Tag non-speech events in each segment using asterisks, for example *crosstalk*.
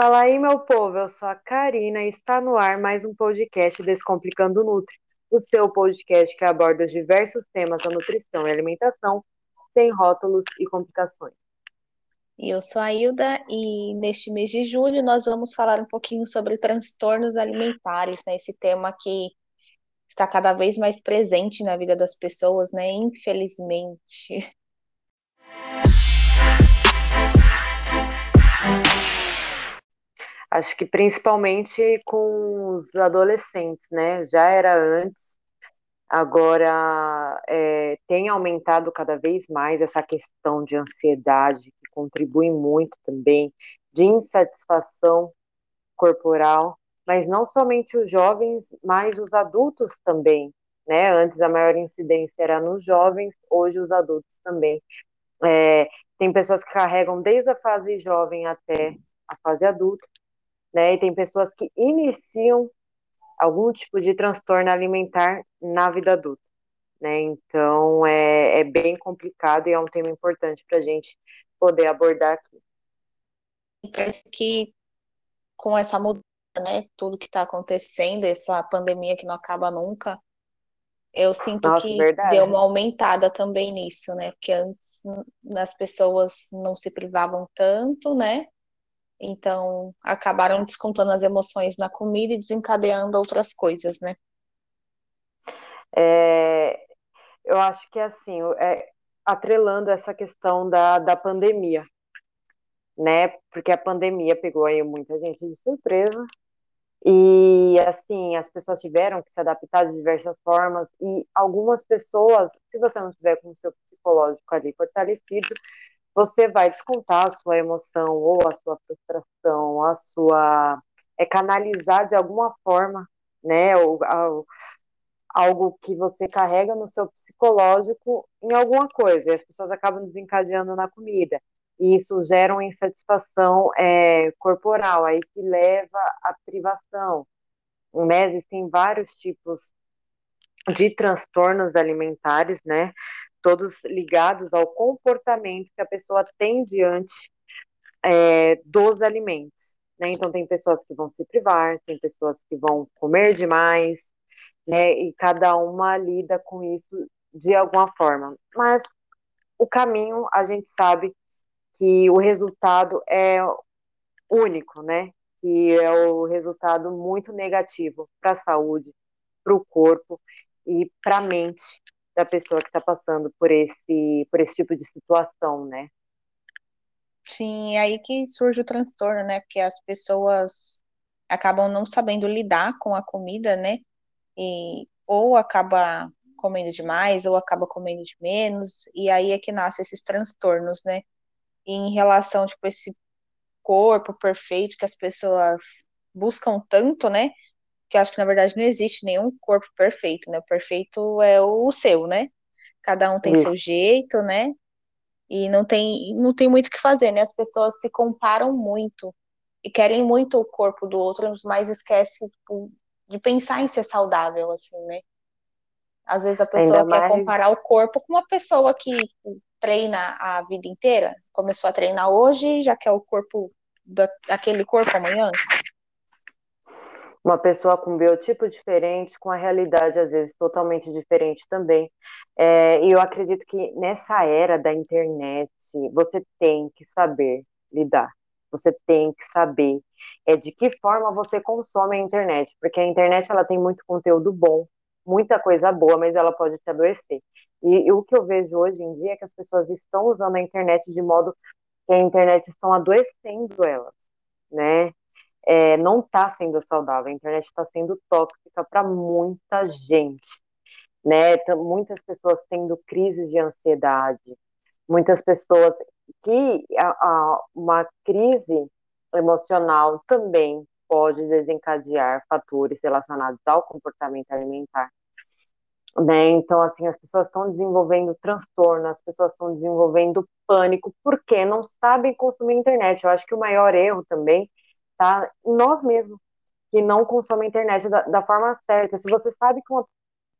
Fala aí, meu povo, eu sou a Karina e está no ar mais um podcast Descomplicando Nutri, o seu podcast que aborda os diversos temas da nutrição e alimentação, sem rótulos e complicações. E eu sou a Hilda e neste mês de julho nós vamos falar um pouquinho sobre transtornos alimentares, né? Esse tema que está cada vez mais presente na vida das pessoas, né? Infelizmente. Acho que principalmente com os adolescentes, né? Já era antes, agora é, tem aumentado cada vez mais essa questão de ansiedade, que contribui muito também, de insatisfação corporal, mas não somente os jovens, mas os adultos também, né? Antes a maior incidência era nos jovens, hoje os adultos também. É, tem pessoas que carregam desde a fase jovem até a fase adulta, né? E tem pessoas que iniciam algum tipo de transtorno alimentar na vida adulta, né? Então é, é bem complicado e é um tema importante para a gente poder abordar aqui. Parece que com essa mudança, né? Tudo que está acontecendo, essa pandemia que não acaba nunca, eu sinto Nossa, que verdade. deu uma aumentada também nisso, né? Porque antes as pessoas não se privavam tanto, né? Então, acabaram descontando as emoções na comida e desencadeando outras coisas, né? É, eu acho que assim, é, atrelando essa questão da, da pandemia, né? Porque a pandemia pegou aí muita gente de surpresa. E assim, as pessoas tiveram que se adaptar de diversas formas, e algumas pessoas, se você não tiver com o seu psicológico ali fortalecido, você vai descontar a sua emoção ou a sua frustração, a sua é canalizar de alguma forma, né, ou, algo que você carrega no seu psicológico em alguma coisa, e as pessoas acabam desencadeando na comida. E isso gera uma insatisfação é, corporal, aí que leva à privação. Né? Existem vários tipos de transtornos alimentares, né? Todos ligados ao comportamento que a pessoa tem diante é, dos alimentos. Né? Então, tem pessoas que vão se privar, tem pessoas que vão comer demais, né? e cada uma lida com isso de alguma forma. Mas o caminho, a gente sabe que o resultado é único, né? Que é o resultado muito negativo para a saúde, para o corpo e para a mente da pessoa que está passando por esse, por esse tipo de situação, né? Sim, é aí que surge o transtorno, né? Porque as pessoas acabam não sabendo lidar com a comida, né? E ou acaba comendo demais, ou acaba comendo de menos, e aí é que nascem esses transtornos, né? E em relação, tipo, esse corpo perfeito que as pessoas buscam tanto, né? Que eu acho que na verdade não existe nenhum corpo perfeito, né? O perfeito é o seu, né? Cada um tem Isso. seu jeito, né? E não tem, não tem muito o que fazer, né? As pessoas se comparam muito e querem muito o corpo do outro, mas esquece tipo, de pensar em ser saudável, assim, né? Às vezes a pessoa Ainda quer mais... comparar o corpo com uma pessoa que treina a vida inteira, começou a treinar hoje, já quer o corpo daquele corpo amanhã uma pessoa com biotipo diferente, com a realidade às vezes totalmente diferente também. É, e eu acredito que nessa era da internet, você tem que saber lidar. Você tem que saber é, de que forma você consome a internet, porque a internet ela tem muito conteúdo bom, muita coisa boa, mas ela pode te adoecer. E, e o que eu vejo hoje em dia é que as pessoas estão usando a internet de modo que a internet estão adoecendo elas, né? É, não está sendo saudável, a internet está sendo tóxica para muita gente, né? Muitas pessoas tendo crises de ansiedade, muitas pessoas que a, a, uma crise emocional também pode desencadear fatores relacionados ao comportamento alimentar. Né? Então, assim, as pessoas estão desenvolvendo transtorno, as pessoas estão desenvolvendo pânico porque não sabem consumir internet. Eu acho que o maior erro também tá? Nós mesmos que não consomem a internet da, da, forma certa. Se você sabe que uma,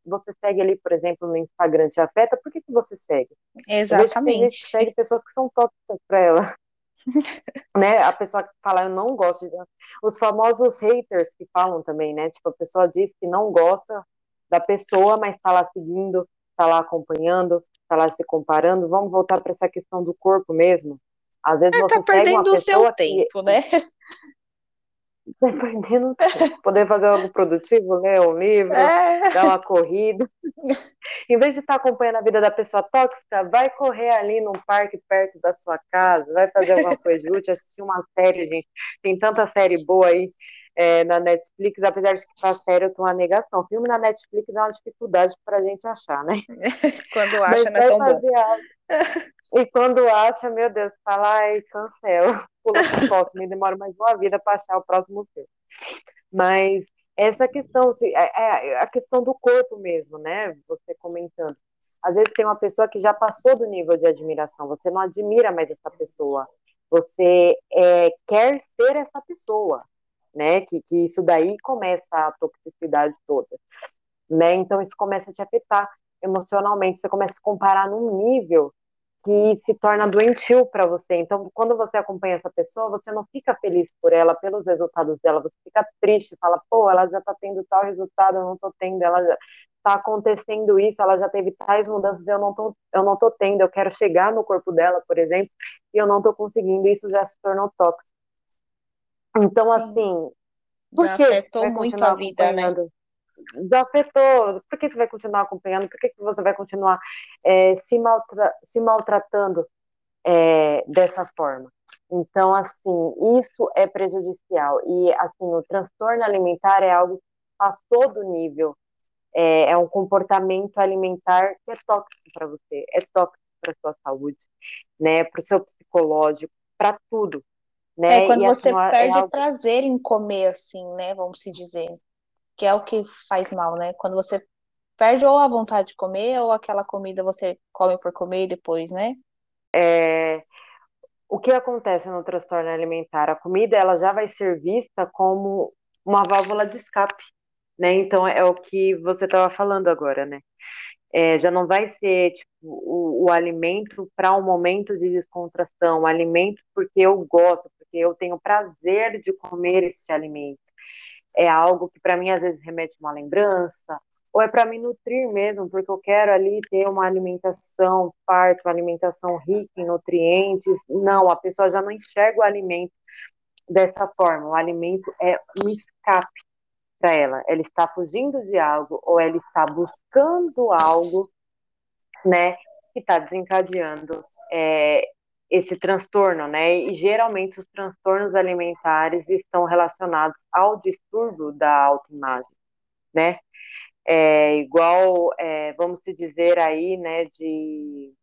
você segue ali, por exemplo, no Instagram te afeta, por que, que você segue? Exatamente. A gente segue pessoas que são tóxicas para ela. *laughs* né? A pessoa que fala, eu não gosto de Os famosos haters que falam também, né? Tipo, a pessoa diz que não gosta da pessoa, mas está lá seguindo, está lá acompanhando, está lá se comparando. Vamos voltar para essa questão do corpo mesmo. Às vezes é, você tá pessoa o seu tempo, né? *laughs* Tá tempo. Poder fazer algo produtivo, ler um livro, é. dar uma corrida. *laughs* em vez de estar acompanhando a vida da pessoa tóxica, vai correr ali num parque perto da sua casa, vai fazer alguma coisa útil, assistir uma série, gente. Tem tanta série boa aí é, na Netflix, apesar de que para série eu tô uma negação. Filme na Netflix é uma dificuldade para a gente achar, né? *laughs* Quando acha, Mas não é tão bom. Algo. *laughs* E quando acha, meu Deus, fala, ai, cancela, pula pro próximo, me demora mais uma vida para achar o próximo filme. Mas essa questão, assim, é, é a questão do corpo mesmo, né? Você comentando. Às vezes tem uma pessoa que já passou do nível de admiração, você não admira mais essa pessoa, você é, quer ser essa pessoa, né? Que, que isso daí começa a toxicidade toda, né? Então isso começa a te afetar emocionalmente, você começa a comparar num nível que se torna doentio para você. Então, quando você acompanha essa pessoa, você não fica feliz por ela, pelos resultados dela, você fica triste, fala, pô, ela já está tendo tal resultado, eu não estou tendo, ela já está acontecendo isso, ela já teve tais mudanças, eu não tô, eu não tô tendo, eu quero chegar no corpo dela, por exemplo, e eu não estou conseguindo, isso já se tornou tóxico. Então, Sim. assim, por já que afetou muito a vida, né? já afetou, por que você vai continuar acompanhando, por que você vai continuar é, se, maltra se maltratando é, dessa forma? Então, assim, isso é prejudicial. E, assim, o transtorno alimentar é algo que passou do nível, é, é um comportamento alimentar que é tóxico para você, é tóxico para sua saúde, né, para o seu psicológico, para tudo. Né? É quando e, você assim, perde é algo... prazer em comer, assim, né, vamos se dizer que é o que faz mal, né? Quando você perde ou a vontade de comer, ou aquela comida você come por comer depois, né? É, o que acontece no transtorno alimentar? A comida ela já vai ser vista como uma válvula de escape, né? Então é o que você estava falando agora, né? É, já não vai ser tipo, o, o alimento para um momento de descontração, o alimento porque eu gosto, porque eu tenho prazer de comer esse alimento é algo que para mim às vezes remete uma lembrança, ou é para me nutrir mesmo, porque eu quero ali ter uma alimentação farta, uma alimentação rica em nutrientes. Não, a pessoa já não enxerga o alimento dessa forma. O alimento é um escape para ela. Ela está fugindo de algo ou ela está buscando algo, né, que está desencadeando é, esse transtorno, né? E geralmente os transtornos alimentares estão relacionados ao distúrbio da autoimagem, né? É, igual, é, vamos se dizer aí, né, de,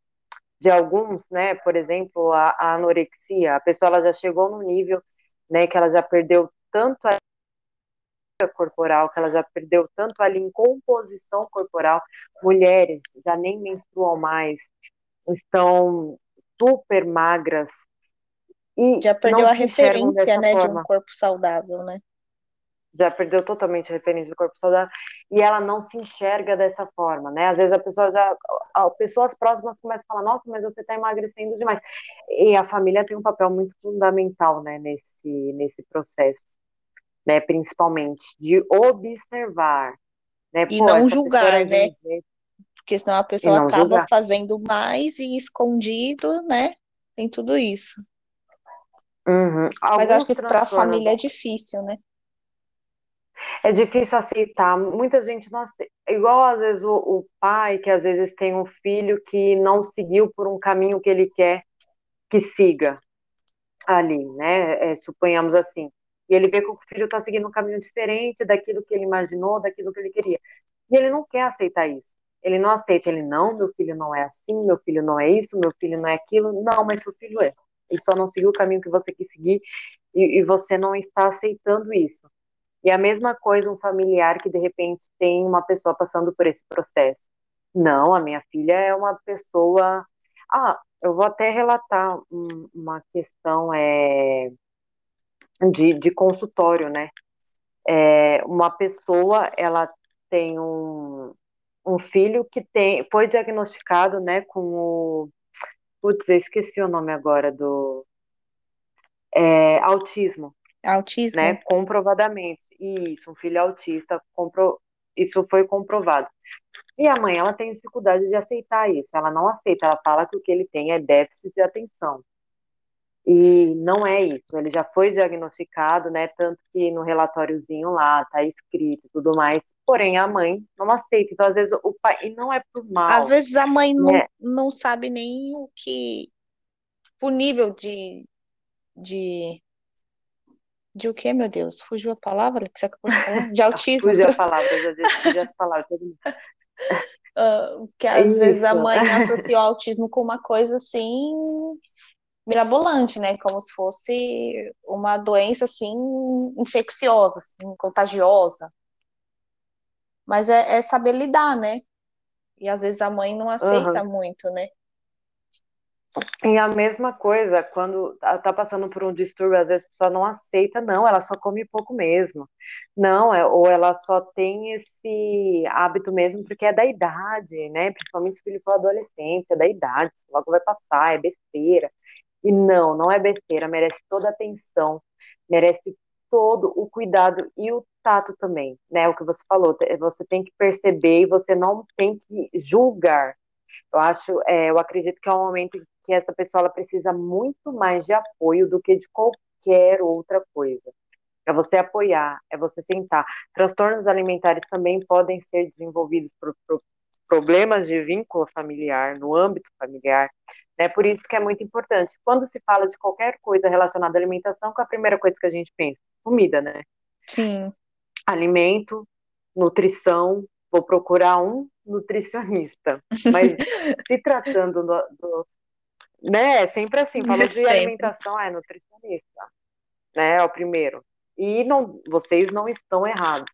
de alguns, né, por exemplo, a, a, anorexia, a pessoa ela já chegou no nível, né, que ela já perdeu tanto a corporal, que ela já perdeu tanto ali em composição corporal, mulheres já nem menstruam mais, estão super magras. E Já perdeu a referência, né, forma. de um corpo saudável, né? Já perdeu totalmente a referência do corpo saudável e ela não se enxerga dessa forma, né? Às vezes a pessoa já, pessoas próximas começam a falar, nossa, mas você está emagrecendo demais. E a família tem um papel muito fundamental, né, nesse nesse processo, né? Principalmente de observar, né? E Pô, não julgar, né? porque senão a pessoa acaba julgar. fazendo mais e escondido, né? Tem tudo isso. Uhum. Mas acho que para a família é difícil, né? É difícil aceitar. Muita gente não aceita. Igual às vezes o, o, pai, que às vezes tem um filho que não seguiu por um caminho que ele quer que siga ali, né? É, suponhamos assim. E ele vê que o filho está seguindo um caminho diferente daquilo que ele imaginou, daquilo que ele queria. E ele não quer aceitar isso. Ele não aceita, ele não, meu filho não é assim, meu filho não é isso, meu filho não é aquilo. Não, mas seu filho é. Ele só não seguiu o caminho que você quis seguir e, e você não está aceitando isso. E a mesma coisa um familiar que de repente tem uma pessoa passando por esse processo. Não, a minha filha é uma pessoa. Ah, eu vou até relatar um, uma questão é, de, de consultório, né? É, uma pessoa, ela tem um, um filho que tem, foi diagnosticado, né, com o, putz, eu esqueci o nome agora do, é, autismo. Autismo? Né? Comprovadamente. Isso, um filho autista, compro... isso foi comprovado. E a mãe, ela tem dificuldade de aceitar isso. Ela não aceita, ela fala que o que ele tem é déficit de atenção. E não é isso, ele já foi diagnosticado, né? Tanto que no relatóriozinho lá tá escrito e tudo mais. Porém, a mãe não aceita. Então, às vezes, o pai. E não é por mal. Às vezes a mãe não, né? não sabe nem o que. O nível de. De. De o que, meu Deus? Fugiu a palavra que você acabou de falar? De *laughs* autismo. Fugiu a palavra, já fugiu as palavras. Uh, que às Isso. vezes a mãe *laughs* associa o autismo com uma coisa assim mirabolante, né? Como se fosse uma doença assim infecciosa, assim, contagiosa. Mas é, é, saber lidar, né? E às vezes a mãe não aceita uhum. muito, né? E a mesma coisa, quando tá, tá passando por um distúrbio, às vezes a pessoa não aceita, não, ela só come pouco mesmo. Não, é, ou ela só tem esse hábito mesmo porque é da idade, né? Principalmente se o filho for adolescente, é da idade, logo vai passar, é besteira. E não, não é besteira, merece toda a atenção, merece todo o cuidado e o tato também, né? O que você falou, você tem que perceber e você não tem que julgar. Eu acho, é, eu acredito que é um momento que essa pessoa ela precisa muito mais de apoio do que de qualquer outra coisa. É você apoiar, é você sentar. Transtornos alimentares também podem ser desenvolvidos por, por problemas de vínculo familiar, no âmbito familiar, né? Por isso que é muito importante. Quando se fala de qualquer coisa relacionada à alimentação, qual é a primeira coisa que a gente pensa? Comida, né? Sim. Alimento, nutrição, vou procurar um nutricionista. Mas *laughs* se tratando do, do né, é sempre assim, falou *laughs* de alimentação, é nutricionista, né, é o primeiro. E não, vocês não estão errados,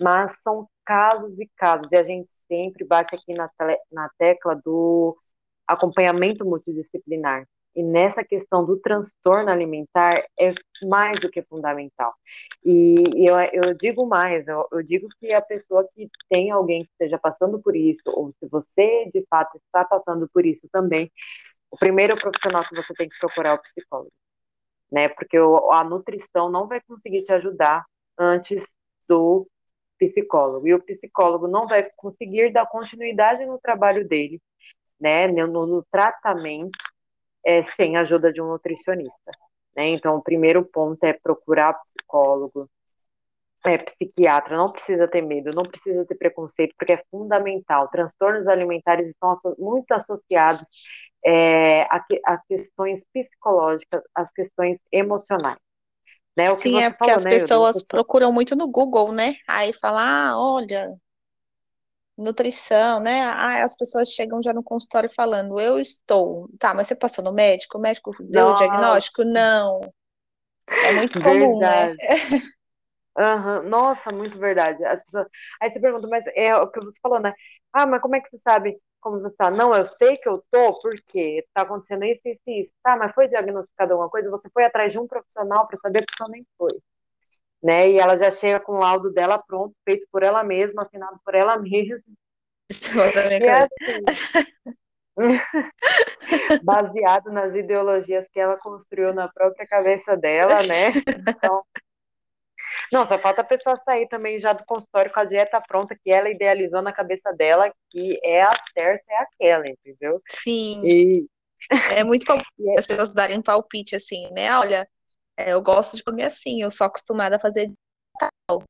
mas são casos e casos, e a gente sempre bate aqui na, na tecla do acompanhamento multidisciplinar. E nessa questão do transtorno alimentar é mais do que fundamental. E, eu, eu digo mais, eu, eu, digo que a pessoa que tem alguém que esteja passando por isso, ou se você de fato está passando por isso também, o primeiro profissional que você tem que procurar é o psicólogo, né? Porque o, a nutrição não vai conseguir te ajudar antes do psicólogo. E o psicólogo não vai conseguir dar continuidade no trabalho dele né, no, no tratamento é, sem a ajuda de um nutricionista. Né? Então, o primeiro ponto é procurar psicólogo, é, psiquiatra, não precisa ter medo, não precisa ter preconceito, porque é fundamental. Transtornos alimentares estão muito associados é, a, a, questões psicológicas, às questões emocionais. Né? O Sim, é porque falou, as né, pessoas procuram muito no Google, né? Aí fala, ah, olha, nutrição, né? Ah, as pessoas chegam já no consultório falando, eu estou. Tá, mas você passou no médico? O médico deu o diagnóstico? Não. É muito comum, né? Uhum. *laughs* Nossa, muito verdade. As pessoas... Aí você pergunta, mas é o que você falou, né? Ah, mas como é que você sabe como você está? Não, eu sei que eu tô, porque tá acontecendo isso, isso e isso. Tá, mas foi diagnosticado alguma coisa? Você foi atrás de um profissional para saber que só nem foi né? E ela já chega com o laudo dela pronto, feito por ela mesma, assinado por ela mesma. E é assim, *laughs* baseado nas ideologias que ela construiu na própria cabeça dela, né? *laughs* Então, não, só falta a pessoa sair também já do consultório com a dieta pronta que ela idealizou na cabeça dela, que é a certa, é aquela, entendeu? Sim. E... É muito comum *laughs* é as pessoas darem palpite assim, né? Olha, é, eu gosto de comer assim, eu sou acostumada a fazer tal.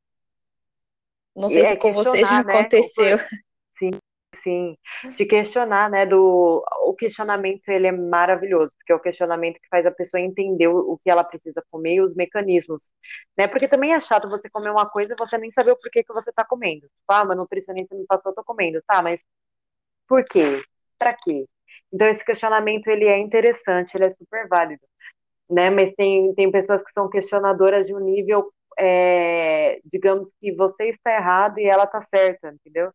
Não sei e se é com você já né? aconteceu. Sim, sim. De questionar, né? Do, o questionamento ele é maravilhoso, porque é o questionamento que faz a pessoa entender o, o que ela precisa comer e os mecanismos. Né? Porque também é chato você comer uma coisa e você nem saber o porquê que você está comendo. Tipo, ah, meu nutricionista me passou, eu tô comendo. Tá, mas por quê? Para quê? Então esse questionamento ele é interessante, ele é super válido né? Mas tem, tem pessoas que são questionadoras de um nível, é, digamos que você está errado e ela está certa, entendeu?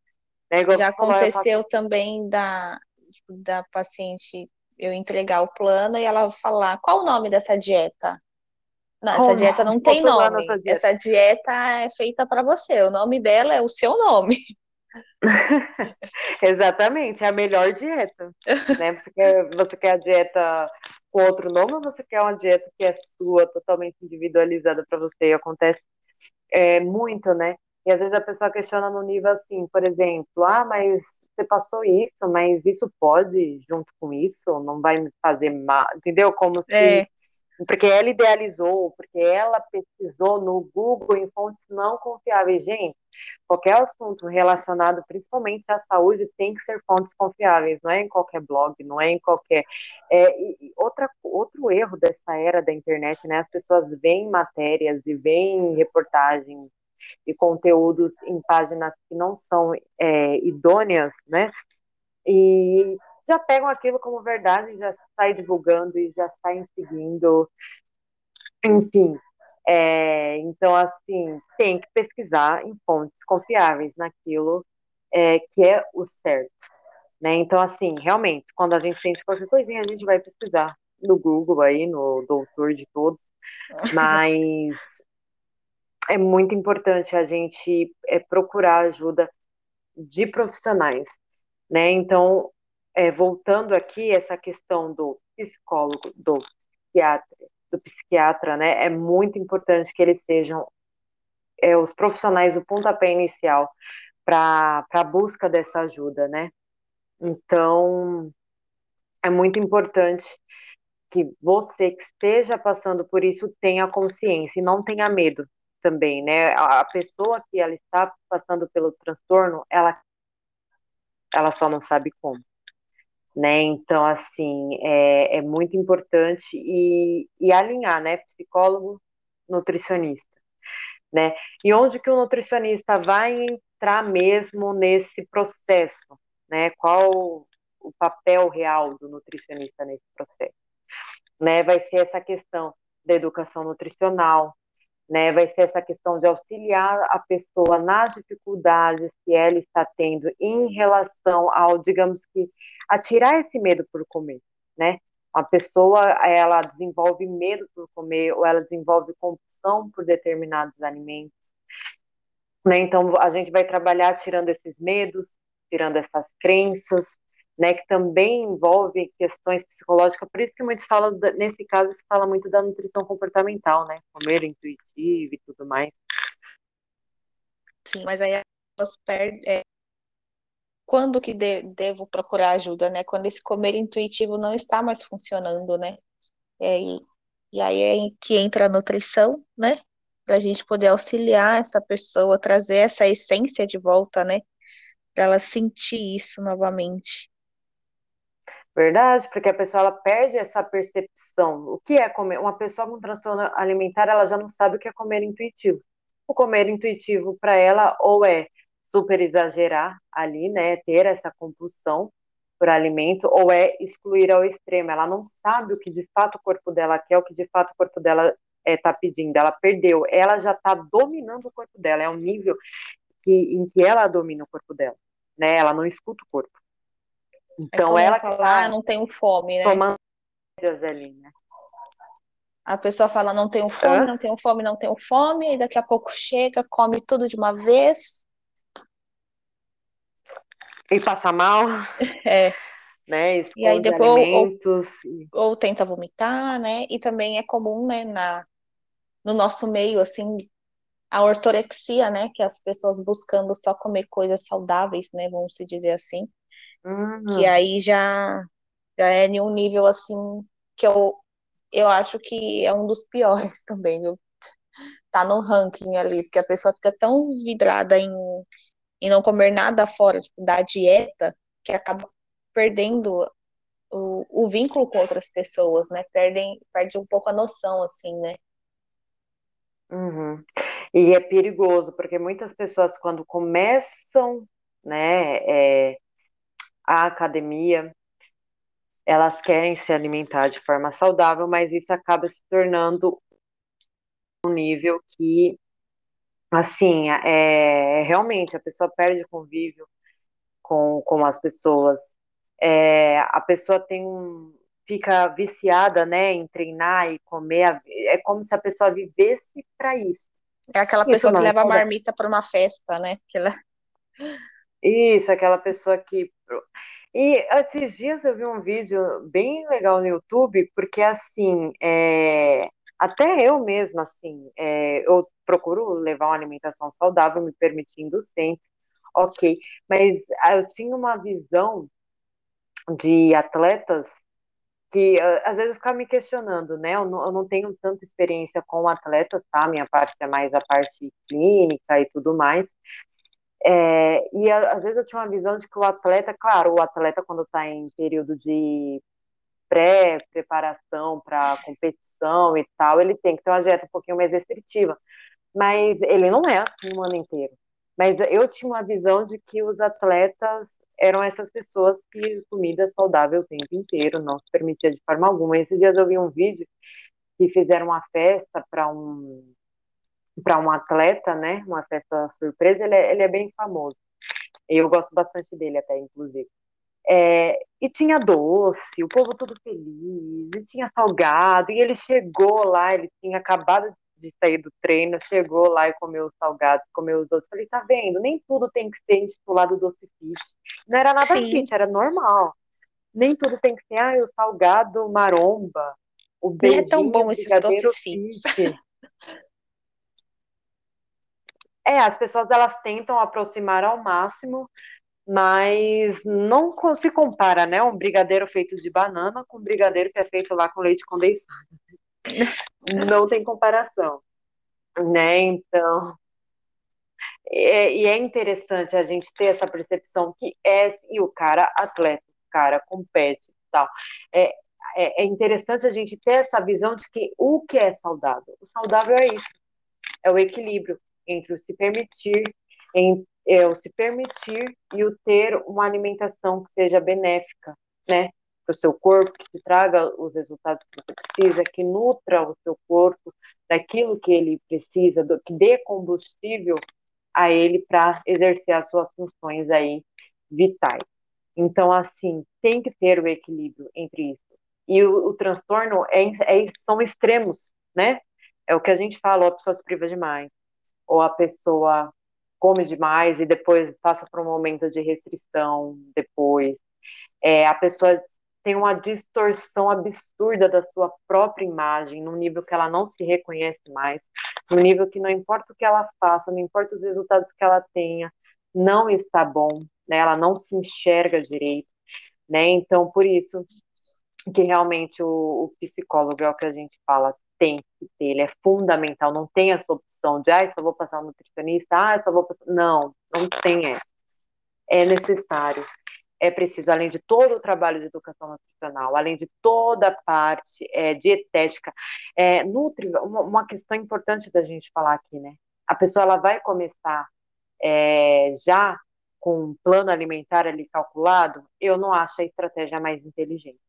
É Já aconteceu também da, tipo, da paciente eu entregar o plano e ela falar qual o nome dessa dieta? Não, essa dieta não tem nome. Dieta? Essa dieta é feita para você. O nome dela é o seu nome. *laughs* *laughs* Exatamente, é a melhor dieta. né? Você quer, você quer a dieta com outro nome ou você quer uma dieta que é sua, totalmente individualizada para você? E acontece é, muito, né? E às vezes a pessoa questiona no nível assim, por exemplo, ah, mas você passou isso, mas isso pode junto com isso, não vai me fazer mal, entendeu? Como se é porque ela idealizou, porque ela pesquisou no Google em fontes não confiáveis. Gente, qualquer assunto relacionado principalmente à saúde tem que ser fontes confiáveis, não é em qualquer blog, não é em qualquer. É, e outra, outro erro dessa era da internet, né? As pessoas veem matérias e veem reportagens e conteúdos em páginas que não são é, idôneas, né? E já pegam aquilo como verdade, já sai divulgando e já saem seguindo. Enfim, é, então, assim, tem que pesquisar em fontes confiáveis naquilo é, que é o certo. Né? Então, assim, realmente, quando a gente sente qualquer coisinha, a gente vai pesquisar no Google aí, no doutor de todos, *laughs* mas é muito importante a gente é, procurar ajuda de profissionais, né? Então, é, voltando aqui, essa questão do psicólogo, do psiquiatra, do psiquiatra, né, é muito importante que eles sejam é, os profissionais do pontapé inicial para a busca dessa ajuda, né? Então, é muito importante que você que esteja passando por isso tenha consciência e não tenha medo também, né? A pessoa que ela está passando pelo transtorno, ela ela só não sabe como né? Então, assim, é, é muito importante e, e alinhar, né? Psicólogo, nutricionista, né? E onde que o nutricionista vai entrar mesmo nesse processo, né? Qual o papel real do nutricionista nesse processo, né? Vai ser essa questão da educação nutricional, né? Vai ser essa questão de auxiliar a pessoa nas dificuldades que ela está tendo em relação ao, digamos que, a tirar esse medo por comer, né? Uma pessoa, ela desenvolve medo por comer ou ela desenvolve compulsão por determinados alimentos, né? Então, a gente vai trabalhar tirando esses medos, tirando essas crenças, né, que também envolve questões psicológicas, por isso que muitos falam, nesse caso, se fala muito da nutrição comportamental, né, comer intuitivo e tudo mais. Sim, mas aí as pessoas perdem, é, quando que de, devo procurar ajuda, né, quando esse comer intuitivo não está mais funcionando, né, é, e, e aí é que entra a nutrição, né, para a gente poder auxiliar essa pessoa, trazer essa essência de volta, né, para ela sentir isso novamente. Verdade, porque a pessoa ela perde essa percepção. O que é comer? Uma pessoa com transtorno alimentar, ela já não sabe o que é comer intuitivo. O comer intuitivo para ela ou é super exagerar ali, né, ter essa compulsão por alimento, ou é excluir ao extremo. Ela não sabe o que de fato o corpo dela quer, o que de fato o corpo dela está eh, é, pedindo. Ela perdeu, ela já está dominando o corpo dela. É um nível que, em que ela domina o corpo dela, né? Ela não escuta o corpo. Então é ela falar, tá ah, não tenho fome, né? Tomando ali, né? A pessoa fala, não tenho fome, Hã? não tenho fome, não tenho fome, e daqui a pouco chega, come tudo de uma vez. E passa mal. *laughs* É. Né? e aí depois alimentos. Ou, ou, ou, tenta vomitar, né? E também é comum, né, na, no nosso meio, assim, a ortorexia, né? Que as pessoas buscando só comer coisas saudáveis, né? Vamos se dizer assim. Uhum. Que aí já, já é em um nível assim que eu, eu acho que é um dos piores *laughs* também, viu? Tá no ranking ali, porque a pessoa fica tão vidrada em, em não comer nada fora, tipo, da dieta, que acaba perdendo o, o vínculo com outras pessoas, né? Perdem, perde um pouco a noção, assim, né? Uhum. E é perigoso, porque muitas pessoas, quando começam, né, é, a academia, elas querem se alimentar de forma saudável, mas isso acaba se tornando um nível que, assim, é, realmente a pessoa perde convívio com, com as pessoas, é, a pessoa tem um, fica viciada, né, em treinar e comer, é como se a pessoa vivesse para isso. É aquela pessoa que leva a marmita para uma festa, né? Que ela... Isso, aquela pessoa que. E esses dias eu vi um vídeo bem legal no YouTube, porque assim, é, até eu mesma, assim, é, eu procuro levar uma alimentação saudável, me permitindo sempre, ok, mas eu tinha uma visão de atletas que às vezes eu ficava me questionando, né? Eu não, eu não, tenho tanta experiência com atletas, tá? Minha parte é mais a parte clínica e tudo mais. É, e às vezes eu tinha uma visão de que o atleta, claro, o atleta quando está em período de pré-preparação para competição e tal, ele tem que ter uma dieta um pouquinho mais restritiva. Mas ele não é assim o ano inteiro. Mas eu tinha uma visão de que os atletas eram essas pessoas que comida saudável o tempo inteiro, não se permitia de forma alguma. Esses dias eu vi um vídeo que fizeram uma festa para um para um atleta, né? Uma festa surpresa. Ele é, ele é bem famoso. Eu gosto bastante dele até, inclusive. É, e tinha doce, o povo todo feliz, e tinha salgado, e ele chegou lá, ele tinha acabado de sair do treino, chegou lá e comeu os salgados, comeu os doces. Falei, tá vendo? Nem tudo tem que ser intitulado doce fit. Não era nada Sim. fit, era normal. Nem tudo tem que ser, ah, o salgado maromba, o beijinho, Nem é tão bom esses doces fit. *laughs* É, as pessoas elas tentam aproximar ao máximo, mas não se compara, né, um brigadeiro feito de banana com um brigadeiro que é feito lá com leite condensado. *laughs* Não tem comparação, né? Então, é, e é interessante a gente ter essa percepção que é e o cara atleta, o cara compete, tal. É, é, é interessante a gente ter essa visão de que o que é saudável, o saudável é isso, é o equilíbrio entre o se permitir, em, é, o se permitir e o ter uma alimentação que seja benéfica, né? Para o seu corpo, que te traga os resultados que você precisa, que nutra o seu corpo daquilo que ele precisa, do, que dê combustível a ele para exercer as suas funções aí vitais. Então, assim, tem que ter o equilíbrio entre isso. E o, o transtorno é, é, são extremos, né? É o que a gente fala, a pessoa se priva demais, ou a pessoa come demais e depois passa por um momento de restrição depois. É, a pessoa tem uma distorção absurda da sua própria imagem, num nível que ela não se reconhece mais, num nível que não importa o que ela faça, não importa os resultados que ela tenha, não está bom, né? Ela não se enxerga direito, né? Então, por isso que realmente o, o psicólogo é o que a gente fala, tem que ter, ele é fundamental, não tem essa opção de, ah, só vou passar um nutricionista, ah, só vou passar. Não, não tem essa. É necessário. É preciso, além de todo o trabalho de educação nutricional, além de toda a parte é, dietética, é, nutri, uma, uma, questão importante da gente falar aqui, né? A pessoa ela vai começar é, já com um plano alimentar ali calculado, eu não acho a estratégia mais inteligente.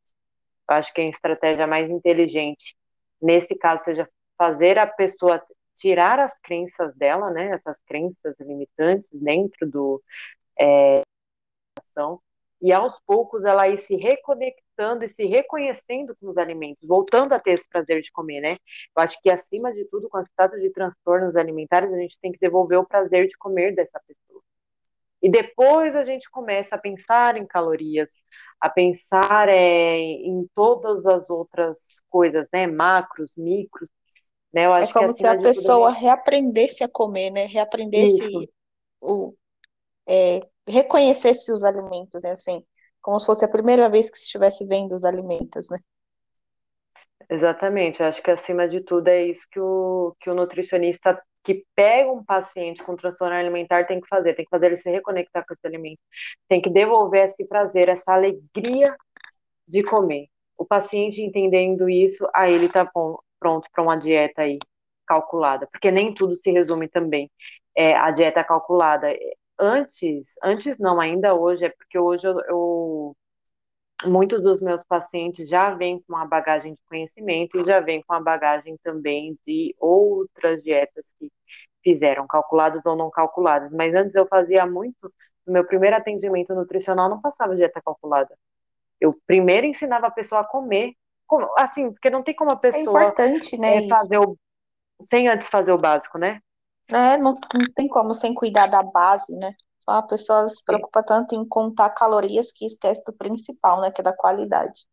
Eu acho que a estratégia mais inteligente nesse caso, seja fazer a pessoa tirar as crenças dela, né, essas crenças limitantes dentro do é, e aos poucos ela ir se reconectando e se reconhecendo com os alimentos, voltando a ter esse prazer de comer, né? Eu acho que acima de tudo, quando se trata de transtornos alimentares, a gente tem que devolver o prazer de comer dessa pessoa. E depois a gente começa a pensar em calorias, a pensar é, em todas as outras coisas, né? Macros, micros. Né? Eu é acho é como que, se a pessoa tudo... reaprendesse a comer, né? Reaprendesse o. É, reconhecesse os alimentos, né? Assim, como se fosse a primeira vez que estivesse vendo os alimentos, né? Exatamente, acho que acima de tudo é isso que o, que o nutricionista que pega um paciente com transtorno alimentar tem que fazer, tem que fazer ele se reconectar com esse alimento, tem que devolver esse prazer, essa alegria de comer. O paciente entendendo isso, aí ele está pronto para uma dieta aí calculada, porque nem tudo se resume também é, a dieta calculada. Antes, antes não, ainda hoje, é porque hoje eu, eu muitos dos meus pacientes já vêm com uma bagagem de conhecimento e já vêm com uma bagagem também de outras dietas que fizeram, calculadas ou não calculadas. Mas antes eu fazia muito, no meu primeiro atendimento nutricional, não passava dieta calculada. Eu primeiro ensinava a pessoa a comer, assim, porque não tem como a é pessoa é importante, né, é, fazer o, sem antes fazer o básico, né? É, não, não tem como sem cuidar da base, né? A pessoa se preocupa tanto em contar calorias que esquece do principal, né? Que é da qualidade.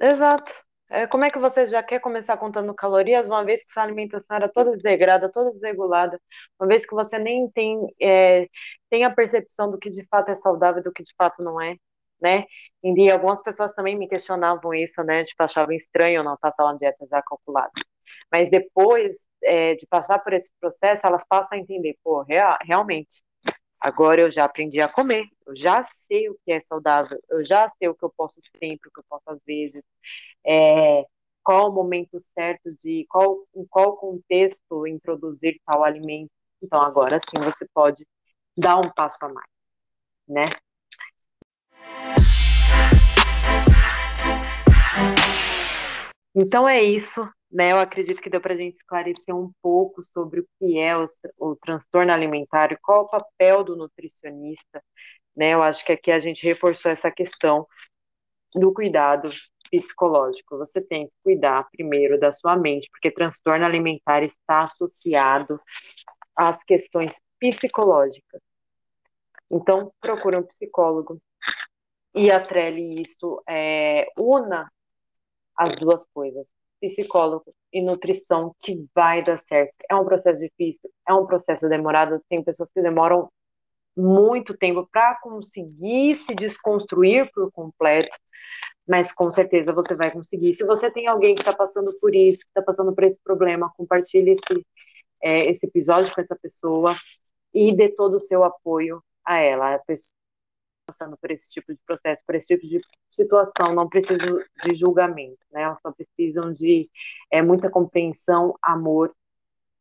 Exato. É, como é que você já quer começar contando calorias, uma vez que sua alimentação era toda desregrada, toda desregulada, uma vez que você nem tem, é, tem a percepção do que de fato é saudável e do que de fato não é, né? E algumas pessoas também me questionavam isso, né? Tipo, achavam estranho não passar uma dieta já calculada. Mas depois é, de passar por esse processo, elas passam a entender, pô, real, realmente, agora eu já aprendi a comer, eu já sei o que é saudável, eu já sei o que eu posso sempre, o que eu posso às vezes, é, qual o momento certo de qual em qual contexto introduzir tal alimento. Então agora sim você pode dar um passo a mais, né? Então é isso, né? Eu acredito que deu para a gente esclarecer um pouco sobre o que é o, o transtorno alimentar e qual o papel do nutricionista, né? Eu acho que aqui a gente reforçou essa questão do cuidado psicológico. Você tem que cuidar primeiro da sua mente, porque transtorno alimentar está associado às questões psicológicas. Então, procure um psicólogo e atrele isso, é, una as duas coisas, psicólogo e nutrição, que vai dar certo. É um processo difícil, é um processo demorado, tem pessoas que demoram muito tempo para conseguir se desconstruir por completo, mas com certeza você vai conseguir. Se você tem alguém que está passando por isso, que está passando por esse problema, compartilhe esse, é, esse episódio com essa pessoa e dê todo o seu apoio a ela. A pessoa passando por esse tipo de processo, por esse tipo de situação, não precisam de julgamento, né? Elas só precisam de é, muita compreensão, amor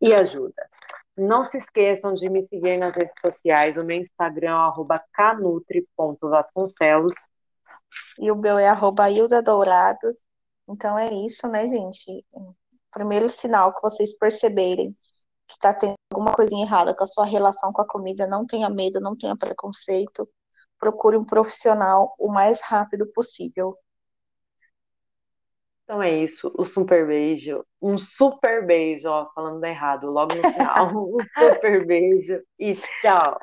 e ajuda. Não se esqueçam de me seguir nas redes sociais. O meu Instagram é canutri.vasconcelos. E o meu é Hilda Dourado. Então é isso, né, gente? Primeiro sinal que vocês perceberem que está tendo alguma coisinha errada com a sua relação com a comida, não tenha medo, não tenha preconceito. Procure um profissional o mais rápido possível. Então é isso, o super beijo, um super beijo, ó, falando errado, logo no final, *laughs* um super beijo e tchau.